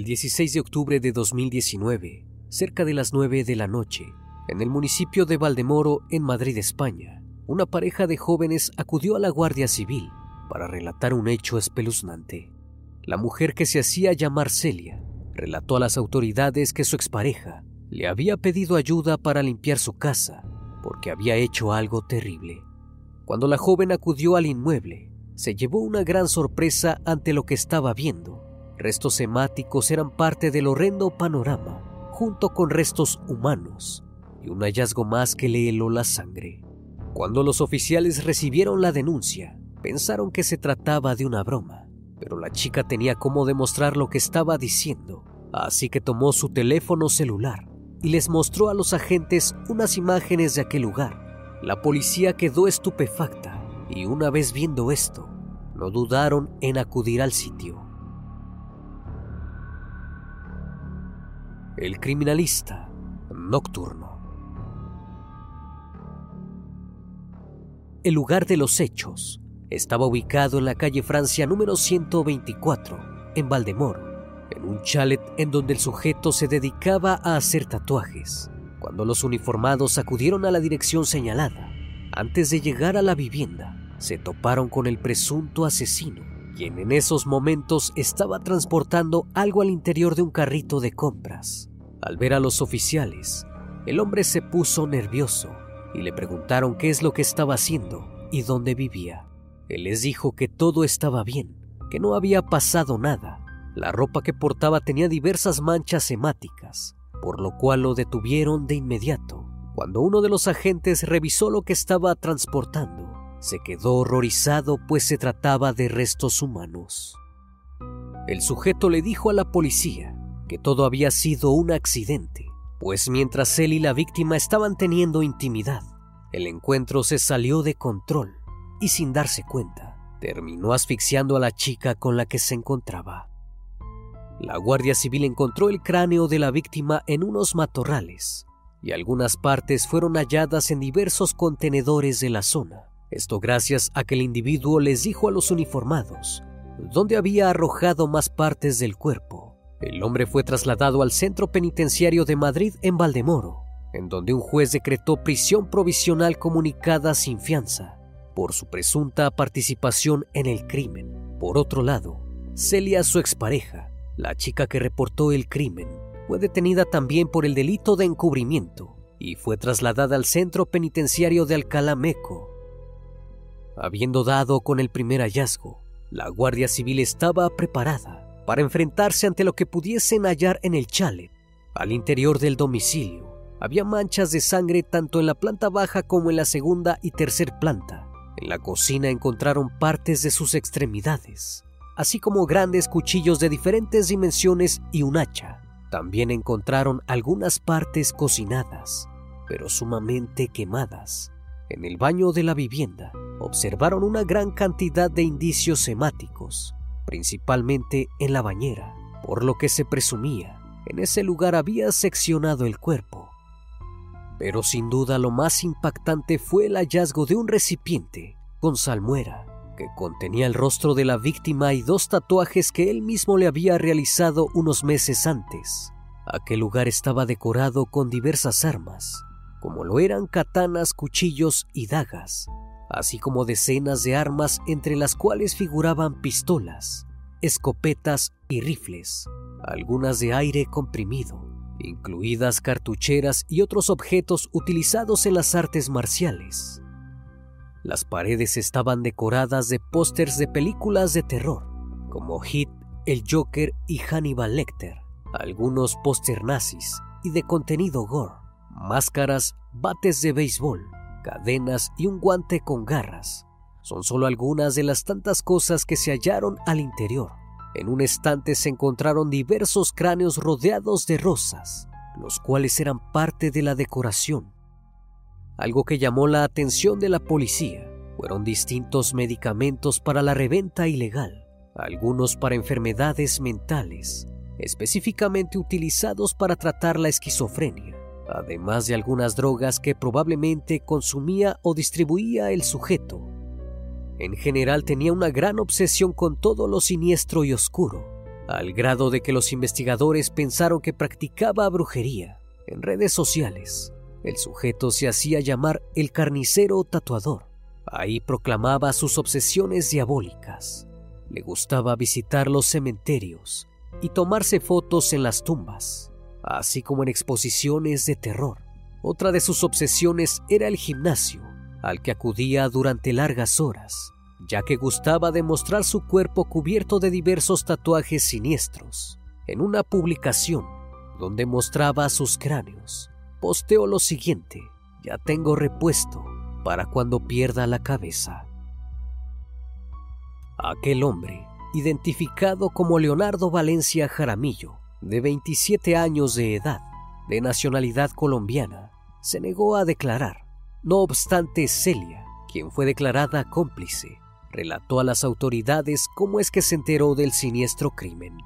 El 16 de octubre de 2019, cerca de las 9 de la noche, en el municipio de Valdemoro, en Madrid, España, una pareja de jóvenes acudió a la Guardia Civil para relatar un hecho espeluznante. La mujer que se hacía llamar Celia relató a las autoridades que su expareja le había pedido ayuda para limpiar su casa porque había hecho algo terrible. Cuando la joven acudió al inmueble, se llevó una gran sorpresa ante lo que estaba viendo. Restos hemáticos eran parte del horrendo panorama, junto con restos humanos y un hallazgo más que le heló la sangre. Cuando los oficiales recibieron la denuncia, pensaron que se trataba de una broma, pero la chica tenía cómo demostrar lo que estaba diciendo, así que tomó su teléfono celular y les mostró a los agentes unas imágenes de aquel lugar. La policía quedó estupefacta y una vez viendo esto, no dudaron en acudir al sitio. El criminalista nocturno. El lugar de los hechos estaba ubicado en la calle Francia número 124, en Valdemoro, en un chalet en donde el sujeto se dedicaba a hacer tatuajes. Cuando los uniformados acudieron a la dirección señalada, antes de llegar a la vivienda, se toparon con el presunto asesino, quien en esos momentos estaba transportando algo al interior de un carrito de compras. Al ver a los oficiales, el hombre se puso nervioso y le preguntaron qué es lo que estaba haciendo y dónde vivía. Él les dijo que todo estaba bien, que no había pasado nada. La ropa que portaba tenía diversas manchas hemáticas, por lo cual lo detuvieron de inmediato. Cuando uno de los agentes revisó lo que estaba transportando, se quedó horrorizado pues se trataba de restos humanos. El sujeto le dijo a la policía que todo había sido un accidente, pues mientras él y la víctima estaban teniendo intimidad, el encuentro se salió de control y sin darse cuenta, terminó asfixiando a la chica con la que se encontraba. La Guardia Civil encontró el cráneo de la víctima en unos matorrales y algunas partes fueron halladas en diversos contenedores de la zona. Esto gracias a que el individuo les dijo a los uniformados dónde había arrojado más partes del cuerpo. El hombre fue trasladado al centro penitenciario de Madrid en Valdemoro, en donde un juez decretó prisión provisional comunicada sin fianza por su presunta participación en el crimen. Por otro lado, Celia, su expareja, la chica que reportó el crimen, fue detenida también por el delito de encubrimiento y fue trasladada al centro penitenciario de Alcalá Meco. Habiendo dado con el primer hallazgo, la Guardia Civil estaba preparada para enfrentarse ante lo que pudiesen hallar en el chalet. Al interior del domicilio había manchas de sangre tanto en la planta baja como en la segunda y tercer planta. En la cocina encontraron partes de sus extremidades, así como grandes cuchillos de diferentes dimensiones y un hacha. También encontraron algunas partes cocinadas, pero sumamente quemadas. En el baño de la vivienda observaron una gran cantidad de indicios semáticos, principalmente en la bañera, por lo que se presumía en ese lugar había seccionado el cuerpo. Pero sin duda lo más impactante fue el hallazgo de un recipiente con salmuera que contenía el rostro de la víctima y dos tatuajes que él mismo le había realizado unos meses antes. Aquel lugar estaba decorado con diversas armas, como lo eran katanas, cuchillos y dagas, así como decenas de armas entre las cuales figuraban pistolas, escopetas y rifles, algunas de aire comprimido, incluidas cartucheras y otros objetos utilizados en las artes marciales. Las paredes estaban decoradas de pósters de películas de terror, como Hit, El Joker y Hannibal Lecter, algunos póster nazis y de contenido gore, máscaras, bates de béisbol, cadenas y un guante con garras. Son solo algunas de las tantas cosas que se hallaron al interior. En un estante se encontraron diversos cráneos rodeados de rosas, los cuales eran parte de la decoración algo que llamó la atención de la policía fueron distintos medicamentos para la reventa ilegal, algunos para enfermedades mentales, específicamente utilizados para tratar la esquizofrenia, además de algunas drogas que probablemente consumía o distribuía el sujeto. En general tenía una gran obsesión con todo lo siniestro y oscuro, al grado de que los investigadores pensaron que practicaba brujería en redes sociales el sujeto se hacía llamar el carnicero tatuador. Ahí proclamaba sus obsesiones diabólicas. Le gustaba visitar los cementerios y tomarse fotos en las tumbas, así como en exposiciones de terror. Otra de sus obsesiones era el gimnasio, al que acudía durante largas horas, ya que gustaba de mostrar su cuerpo cubierto de diversos tatuajes siniestros. En una publicación donde mostraba sus cráneos, posteo lo siguiente, ya tengo repuesto para cuando pierda la cabeza. Aquel hombre, identificado como Leonardo Valencia Jaramillo, de 27 años de edad, de nacionalidad colombiana, se negó a declarar. No obstante, Celia, quien fue declarada cómplice, relató a las autoridades cómo es que se enteró del siniestro crimen.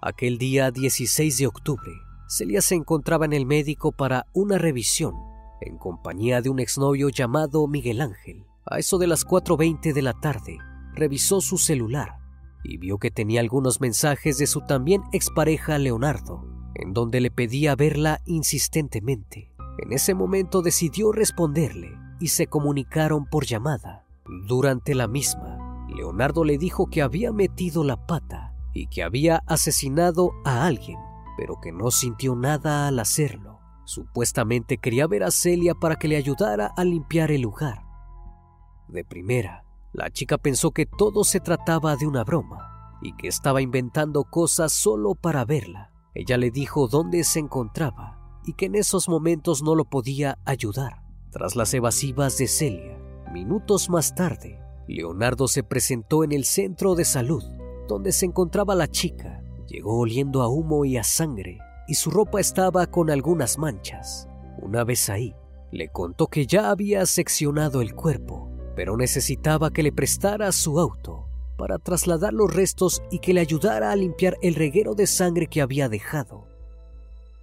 Aquel día 16 de octubre, Celia se encontraba en el médico para una revisión, en compañía de un exnovio llamado Miguel Ángel. A eso de las 4.20 de la tarde, revisó su celular y vio que tenía algunos mensajes de su también expareja Leonardo, en donde le pedía verla insistentemente. En ese momento decidió responderle y se comunicaron por llamada. Durante la misma, Leonardo le dijo que había metido la pata y que había asesinado a alguien pero que no sintió nada al hacerlo. Supuestamente quería ver a Celia para que le ayudara a limpiar el lugar. De primera, la chica pensó que todo se trataba de una broma y que estaba inventando cosas solo para verla. Ella le dijo dónde se encontraba y que en esos momentos no lo podía ayudar. Tras las evasivas de Celia, minutos más tarde, Leonardo se presentó en el centro de salud donde se encontraba la chica Llegó oliendo a humo y a sangre, y su ropa estaba con algunas manchas. Una vez ahí, le contó que ya había seccionado el cuerpo, pero necesitaba que le prestara su auto para trasladar los restos y que le ayudara a limpiar el reguero de sangre que había dejado.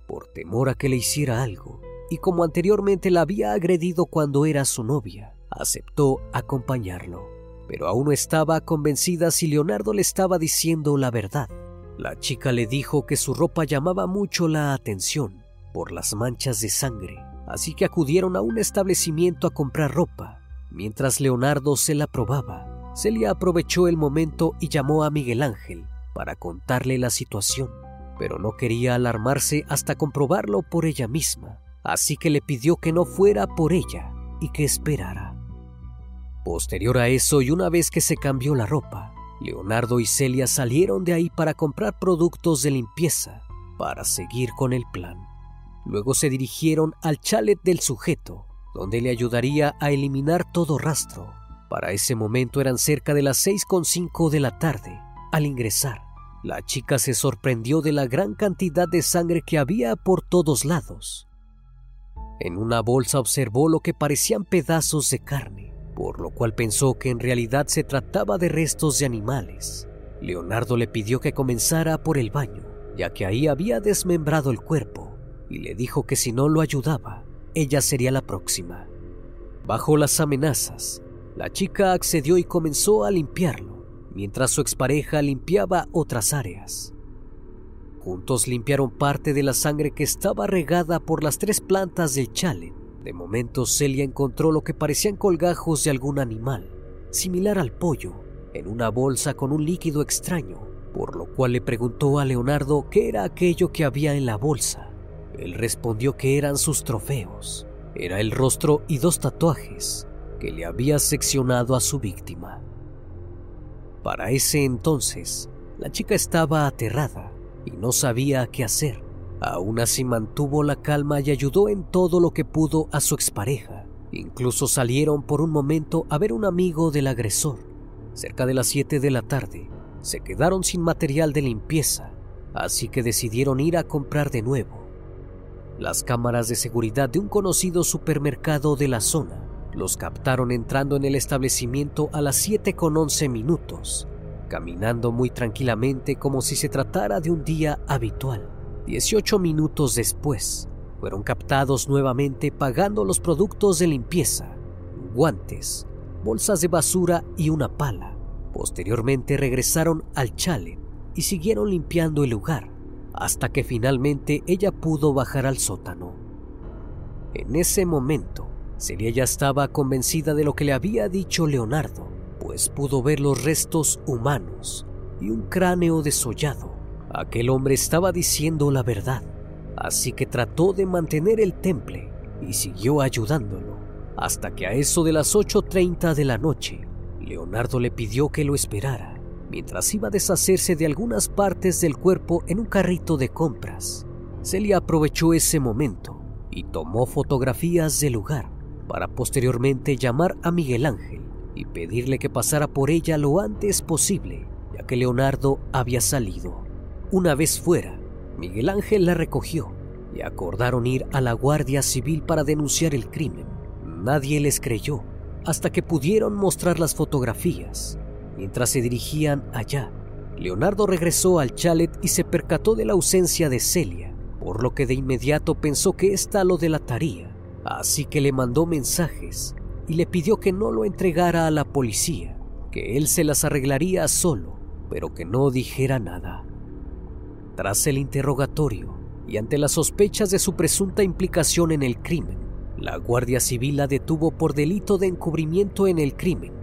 Por temor a que le hiciera algo, y como anteriormente la había agredido cuando era su novia, aceptó acompañarlo. Pero aún no estaba convencida si Leonardo le estaba diciendo la verdad. La chica le dijo que su ropa llamaba mucho la atención por las manchas de sangre, así que acudieron a un establecimiento a comprar ropa Mientras Leonardo se la probaba, Celia aprovechó el momento y llamó a Miguel Ángel para contarle la situación, pero no quería alarmarse hasta comprobarlo por ella misma, así que le pidió que no fuera por ella y que esperara. Posterior a eso y una vez que se cambió la ropa, Leonardo y Celia salieron de ahí para comprar productos de limpieza para seguir con el plan. Luego se dirigieron al chalet del sujeto, donde le ayudaría a eliminar todo rastro. Para ese momento eran cerca de las 6.5 de la tarde. Al ingresar, la chica se sorprendió de la gran cantidad de sangre que había por todos lados. En una bolsa observó lo que parecían pedazos de carne, por lo cual pensó que en realidad se trataba de restos de animales. Leonardo le pidió que comenzara por el baño, ya que ahí había desmembrado el cuerpo, y le dijo que si no lo ayudaba, ella sería la próxima. Bajo las amenazas, la chica accedió y comenzó a limpiarlo, mientras su expareja limpiaba otras áreas. Juntos limpiaron parte de la sangre que estaba regada por las tres plantas del chalet. De momento Celia encontró lo que parecían colgajos de algún animal, similar al pollo, en una bolsa con un líquido extraño, por lo cual le preguntó a Leonardo qué era aquello que había en la bolsa. Él respondió que eran sus trofeos. Era el rostro y dos tatuajes que le había seccionado a su víctima. Para ese entonces, la chica estaba aterrada y no sabía qué hacer. Aún así mantuvo la calma y ayudó en todo lo que pudo a su expareja. Incluso salieron por un momento a ver un amigo del agresor. Cerca de las 7 de la tarde, se quedaron sin material de limpieza, así que decidieron ir a comprar de nuevo. Las cámaras de seguridad de un conocido supermercado de la zona los captaron entrando en el establecimiento a las 7 con 11 minutos, caminando muy tranquilamente como si se tratara de un día habitual. 18 minutos después, fueron captados nuevamente pagando los productos de limpieza, guantes, bolsas de basura y una pala. Posteriormente regresaron al chalet y siguieron limpiando el lugar hasta que finalmente ella pudo bajar al sótano. En ese momento, Celia ya estaba convencida de lo que le había dicho Leonardo, pues pudo ver los restos humanos y un cráneo desollado. Aquel hombre estaba diciendo la verdad, así que trató de mantener el temple y siguió ayudándolo, hasta que a eso de las 8.30 de la noche, Leonardo le pidió que lo esperara, mientras iba a deshacerse de algunas partes del cuerpo en un carrito de compras. Celia aprovechó ese momento y tomó fotografías del lugar para posteriormente llamar a Miguel Ángel y pedirle que pasara por ella lo antes posible, ya que Leonardo había salido. Una vez fuera, Miguel Ángel la recogió y acordaron ir a la Guardia Civil para denunciar el crimen. Nadie les creyó hasta que pudieron mostrar las fotografías. Mientras se dirigían allá, Leonardo regresó al chalet y se percató de la ausencia de Celia, por lo que de inmediato pensó que ésta lo delataría Así que le mandó mensajes y le pidió que no lo entregara a la policía, que él se las arreglaría solo, pero que no dijera nada. Tras el interrogatorio y ante las sospechas de su presunta implicación en el crimen, la Guardia Civil la detuvo por delito de encubrimiento en el crimen,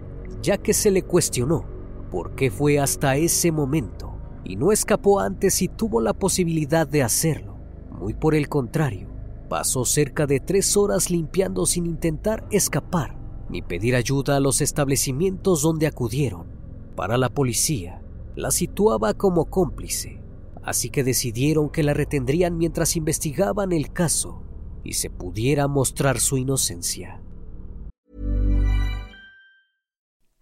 ya que se le cuestionó por qué fue hasta ese momento y no escapó antes y tuvo la posibilidad de hacerlo. Muy por el contrario, Pasó cerca de tres horas limpiando sin intentar escapar ni pedir ayuda a los establecimientos donde acudieron. Para la policía, la situaba como cómplice, así que decidieron que la retendrían mientras investigaban el caso y se pudiera mostrar su inocencia.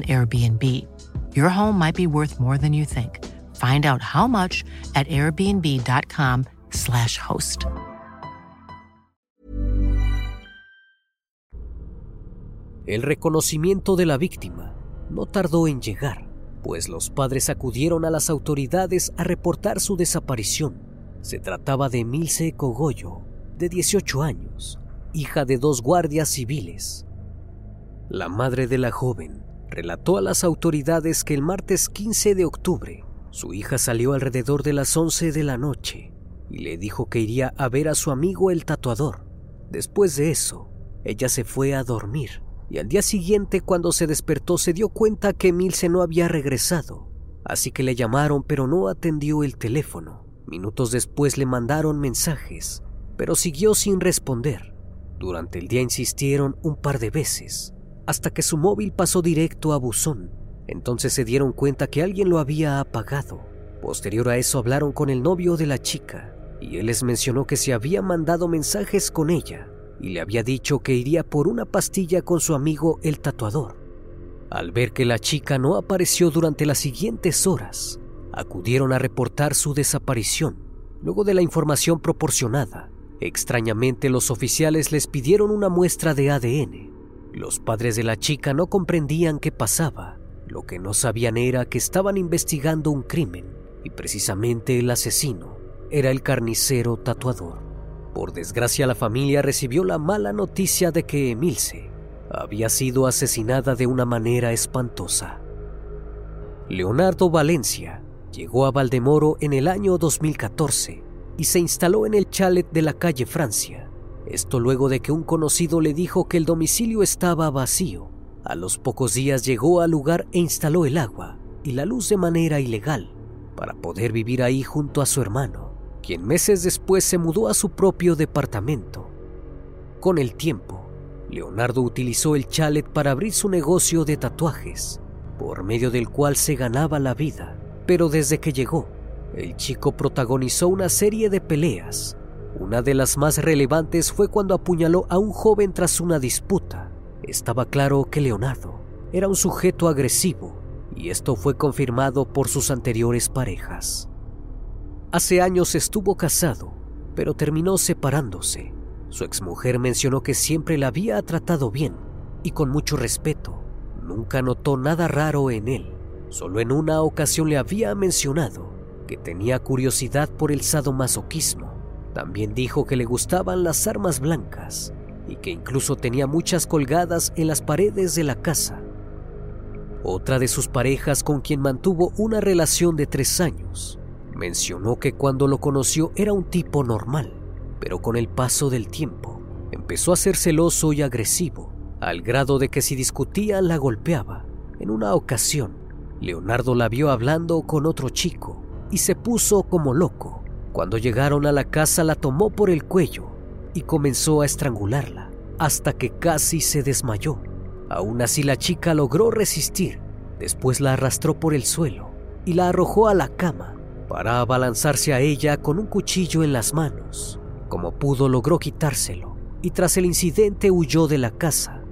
Airbnb. Your home might be worth more than you think. Find out how much at airbnb.com/slash host. El reconocimiento de la víctima no tardó en llegar, pues los padres acudieron a las autoridades a reportar su desaparición. Se trataba de Milce Cogollo, de 18 años, hija de dos guardias civiles. La madre de la joven relató a las autoridades que el martes 15 de octubre su hija salió alrededor de las 11 de la noche y le dijo que iría a ver a su amigo el tatuador. Después de eso, ella se fue a dormir y al día siguiente cuando se despertó se dio cuenta que Milce no había regresado, así que le llamaron pero no atendió el teléfono. Minutos después le mandaron mensajes, pero siguió sin responder. Durante el día insistieron un par de veces, hasta que su móvil pasó directo a buzón. Entonces se dieron cuenta que alguien lo había apagado. Posterior a eso hablaron con el novio de la chica y él les mencionó que se había mandado mensajes con ella y le había dicho que iría por una pastilla con su amigo el tatuador. Al ver que la chica no apareció durante las siguientes horas, acudieron a reportar su desaparición. Luego de la información proporcionada, extrañamente los oficiales les pidieron una muestra de ADN los padres de la chica no comprendían qué pasaba. Lo que no sabían era que estaban investigando un crimen y precisamente el asesino era el carnicero tatuador. Por desgracia la familia recibió la mala noticia de que Emilce había sido asesinada de una manera espantosa. Leonardo Valencia llegó a Valdemoro en el año 2014 y se instaló en el chalet de la calle Francia, esto luego de que un conocido le dijo que el domicilio estaba vacío. A los pocos días llegó al lugar e instaló el agua y la luz de manera ilegal para poder vivir ahí junto a su hermano, quien meses después se mudó a su propio departamento. Con el tiempo, Leonardo utilizó el chalet para abrir su negocio de tatuajes, por medio del cual se ganaba la vida. Pero desde que llegó, el chico protagonizó una serie de peleas una de las más relevantes fue cuando apuñaló a un joven tras una disputa. Estaba claro que Leonardo era un sujeto agresivo y esto fue confirmado por sus anteriores parejas. Hace años estuvo casado, pero terminó separándose. Su exmujer mencionó que siempre la había tratado bien y con mucho respeto. Nunca notó nada raro en él. Solo en una ocasión le había mencionado que tenía curiosidad por el sadomasoquismo también dijo que le gustaban las armas blancas y que incluso tenía muchas colgadas en las paredes de la casa. Otra de sus parejas con quien mantuvo una relación de tres años mencionó que cuando lo conoció era un tipo normal, pero con el paso del tiempo empezó a ser celoso y agresivo, al grado de que si discutían la golpeaba. En una ocasión, Leonardo la vio hablando con otro chico y se puso como loco cuando llegaron a la casa la tomó por el cuello y comenzó a estrangularla hasta que casi se desmayó. Aún así la chica logró resistir. Después la arrastró por el suelo y la arrojó a la cama para abalanzarse a ella con un cuchillo en las manos. Como pudo logró quitárselo y tras el incidente huyó de la casa.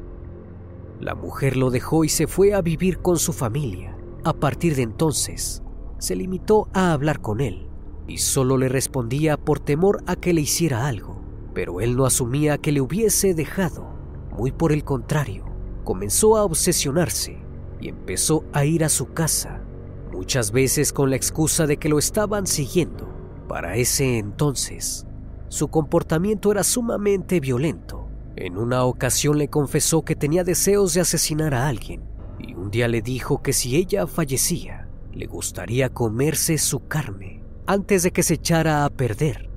La mujer lo dejó y se fue a vivir con su familia. A partir de entonces, se limitó a hablar con él y solo le respondía por temor a que le hiciera algo. pero él no asumía que le hubiese dejado. Muy por el contrario, comenzó a obsesionarse y empezó a ir a su casa, muchas veces con la excusa de que lo estaban siguiendo. Para ese entonces, su comportamiento era sumamente violento. En una ocasión le confesó que tenía deseos de asesinar a alguien y un día le dijo que si ella fallecía, le gustaría comerse su carne antes de que se echara a perder.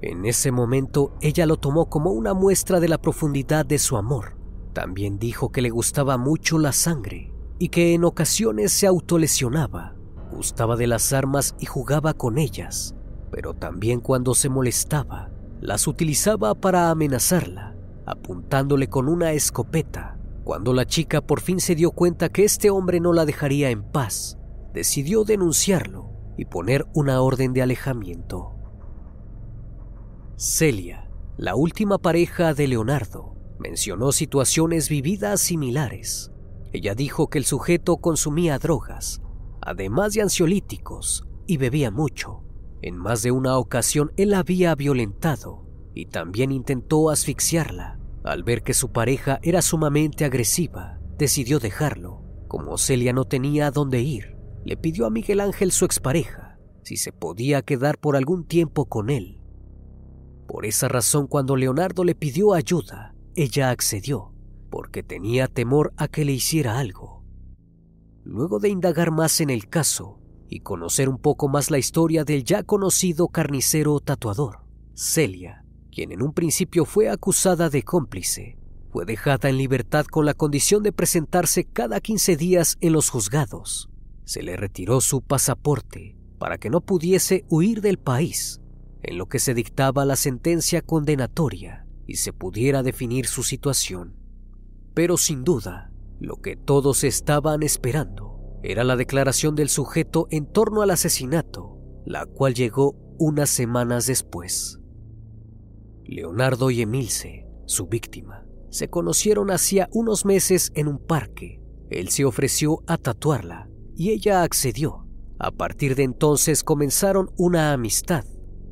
En ese momento ella lo tomó como una muestra de la profundidad de su amor. También dijo que le gustaba mucho la sangre y que en ocasiones se autolesionaba, gustaba de las armas y jugaba con ellas pero también cuando se molestaba, las utilizaba para amenazarla, apuntándole con una escopeta. Cuando la chica por fin se dio cuenta que este hombre no la dejaría en paz, decidió denunciarlo y poner una orden de alejamiento. Celia, la última pareja de Leonardo, mencionó situaciones vividas similares. Ella dijo que el sujeto consumía drogas, además de ansiolíticos, y bebía mucho. En más de una ocasión él la había violentado y también intentó asfixiarla. Al ver que su pareja era sumamente agresiva, decidió dejarlo. Como Celia no tenía a dónde ir, le pidió a Miguel Ángel su expareja si se podía quedar por algún tiempo con él. Por esa razón cuando Leonardo le pidió ayuda, ella accedió, porque tenía temor a que le hiciera algo. Luego de indagar más en el caso, y conocer un poco más la historia del ya conocido carnicero tatuador, Celia, quien en un principio fue acusada de cómplice, fue dejada en libertad con la condición de presentarse cada 15 días en los juzgados. Se le retiró su pasaporte para que no pudiese huir del país, en lo que se dictaba la sentencia condenatoria y se pudiera definir su situación. Pero sin duda, lo que todos estaban esperando era la declaración del sujeto en torno al asesinato, la cual llegó unas semanas después. Leonardo y Emilce, su víctima, se conocieron hacía unos meses en un parque. Él se ofreció a tatuarla y ella accedió. A partir de entonces comenzaron una amistad.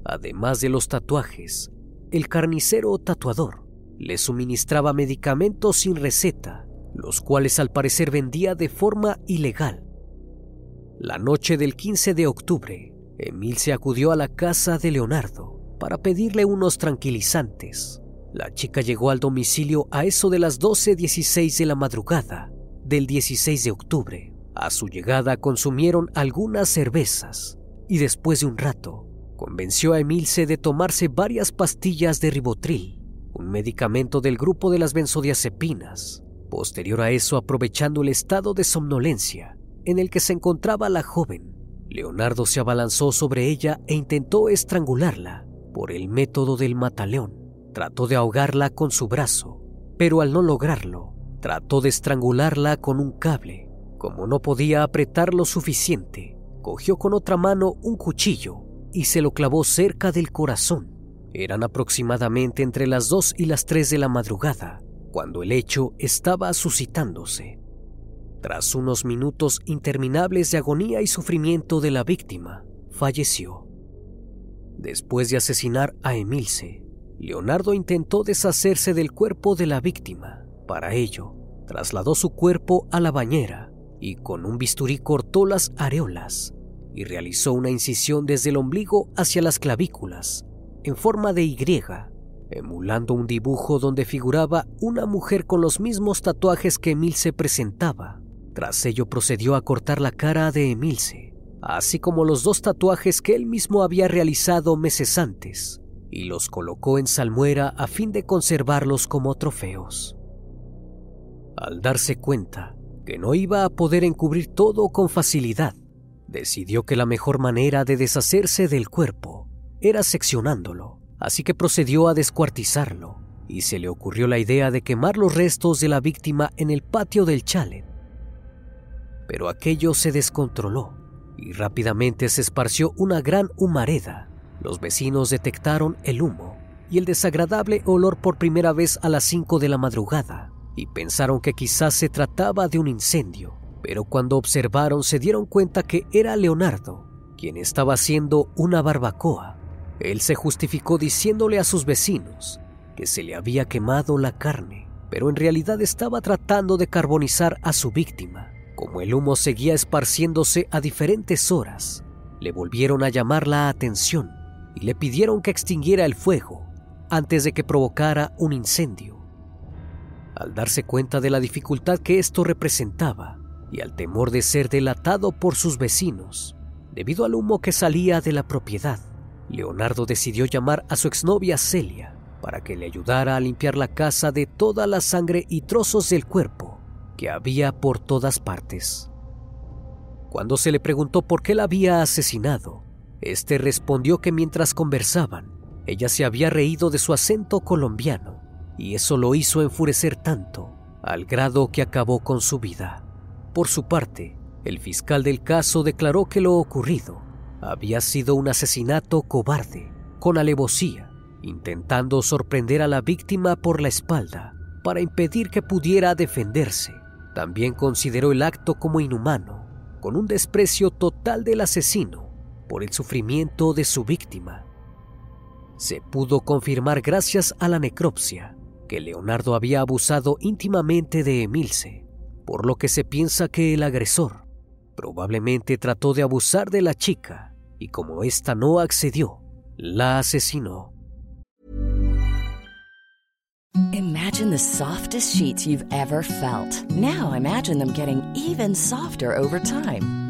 Además de los tatuajes, el carnicero tatuador le suministraba medicamentos sin receta los cuales al parecer vendía de forma ilegal. La noche del 15 de octubre, Emil se acudió a la casa de Leonardo para pedirle unos tranquilizantes. La chica llegó al domicilio a eso de las 12.16 de la madrugada del 16 de octubre. A su llegada consumieron algunas cervezas y después de un rato convenció a Emilce de tomarse varias pastillas de ribotril, un medicamento del grupo de las benzodiazepinas. Posterior a eso, aprovechando el estado de somnolencia en el que se encontraba la joven, Leonardo se abalanzó sobre ella e intentó estrangularla por el método del mataleón. Trató de ahogarla con su brazo, pero al no lograrlo, trató de estrangularla con un cable. Como no podía apretar lo suficiente, cogió con otra mano un cuchillo y se lo clavó cerca del corazón. Eran aproximadamente entre las 2 y las 3 de la madrugada cuando el hecho estaba suscitándose. Tras unos minutos interminables de agonía y sufrimiento de la víctima, falleció. Después de asesinar a Emilce, Leonardo intentó deshacerse del cuerpo de la víctima. Para ello, trasladó su cuerpo a la bañera y con un bisturí cortó las areolas y realizó una incisión desde el ombligo hacia las clavículas en forma de Y emulando un dibujo donde figuraba una mujer con los mismos tatuajes que Emilce presentaba. Tras ello procedió a cortar la cara de Emilce, así como los dos tatuajes que él mismo había realizado meses antes, y los colocó en salmuera a fin de conservarlos como trofeos. Al darse cuenta que no iba a poder encubrir todo con facilidad, decidió que la mejor manera de deshacerse del cuerpo era seccionándolo así que procedió a descuartizarlo y se le ocurrió la idea de quemar los restos de la víctima en el patio del chalet. Pero aquello se descontroló y rápidamente se esparció una gran humareda. Los vecinos detectaron el humo y el desagradable olor por primera vez a las 5 de la madrugada y pensaron que quizás se trataba de un incendio, pero cuando observaron se dieron cuenta que era Leonardo quien estaba haciendo una barbacoa Él se justificó diciéndole a sus vecinos que se le había quemado la carne, pero en realidad estaba tratando de carbonizar a su víctima. Como el humo seguía esparciéndose a diferentes horas, le volvieron a llamar la atención y le pidieron que extinguiera el fuego antes de que provocara un incendio. Al darse cuenta de la dificultad que esto representaba y al temor de ser delatado por sus vecinos, debido al humo que salía de la propiedad, Leonardo decidió llamar a su exnovia Celia para que le ayudara a limpiar la casa de toda la sangre y trozos del cuerpo que había por todas partes. Cuando se le preguntó por qué la había asesinado, este respondió que mientras conversaban, ella se había reído de su acento colombiano y eso lo hizo enfurecer tanto al grado que acabó con su vida. Por su parte, el fiscal del caso declaró que lo ocurrido había sido un asesinato cobarde, con alevosía, intentando sorprender a la víctima por la espalda para impedir que pudiera defenderse. También consideró el acto como inhumano, con un desprecio total del asesino por el sufrimiento de su víctima. Se pudo confirmar gracias a la necropsia que Leonardo había abusado íntimamente de Emilce, por lo que se piensa que el agresor probablemente trató de abusar de la chica y como ésta no accedió, la asesinó. Imagine the softest sheets you've ever felt. Now imagine them getting even softer over time.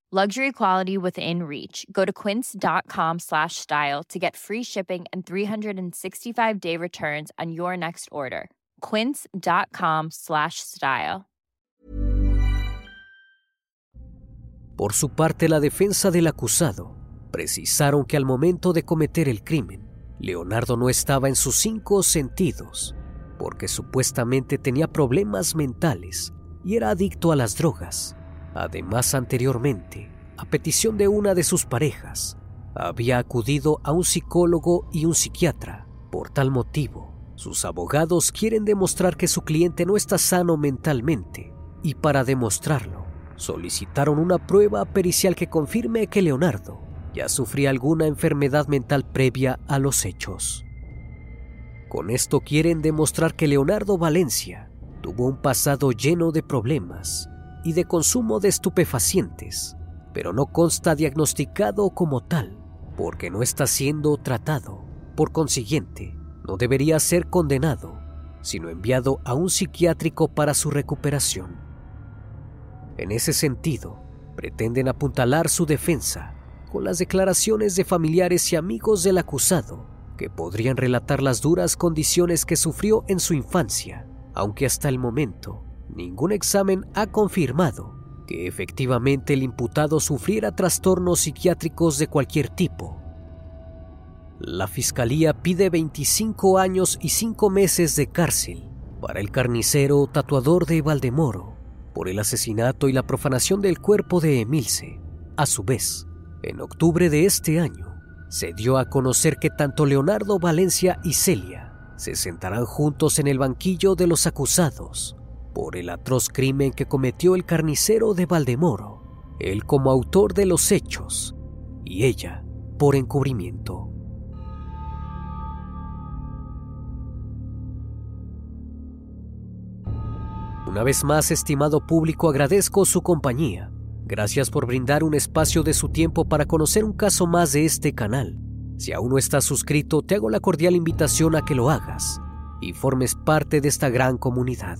Luxury quality within reach. Go to quince.com slash style to get free shipping and 365 day returns on your next order. Quince.com slash style. Por su parte, la defensa del acusado precisaron que al momento de cometer el crimen, Leonardo no estaba en sus cinco sentidos, porque supuestamente tenía problemas mentales y era adicto a las drogas. Además, anteriormente, a petición de una de sus parejas, había acudido a un psicólogo y un psiquiatra. Por tal motivo, sus abogados quieren demostrar que su cliente no está sano mentalmente y para demostrarlo, solicitaron una prueba pericial que confirme que Leonardo ya sufría alguna enfermedad mental previa a los hechos. Con esto quieren demostrar que Leonardo Valencia tuvo un pasado lleno de problemas y de consumo de estupefacientes, pero no consta diagnosticado como tal, porque no está siendo tratado. Por consiguiente, no debería ser condenado, sino enviado a un psiquiátrico para su recuperación. En ese sentido, pretenden apuntalar su defensa con las declaraciones de familiares y amigos del acusado, que podrían relatar las duras condiciones que sufrió en su infancia, aunque hasta el momento ningún examen ha confirmado que efectivamente el imputado sufriera trastornos psiquiátricos de cualquier tipo. La fiscalía pide 25 años y 5 meses de cárcel para el carnicero tatuador de Valdemoro por el asesinato y la profanación del cuerpo de Emilce. A su vez, en octubre de este año, se dio a conocer que tanto Leonardo Valencia y Celia se sentarán juntos en el banquillo de los acusados por el atroz crimen que cometió el carnicero de Valdemoro, él como autor de los hechos y ella por encubrimiento. Una vez más, estimado público, agradezco su compañía. Gracias por brindar un espacio de su tiempo para conocer un caso más de este canal. Si aún no estás suscrito, te hago la cordial invitación a que lo hagas y formes parte de esta gran comunidad.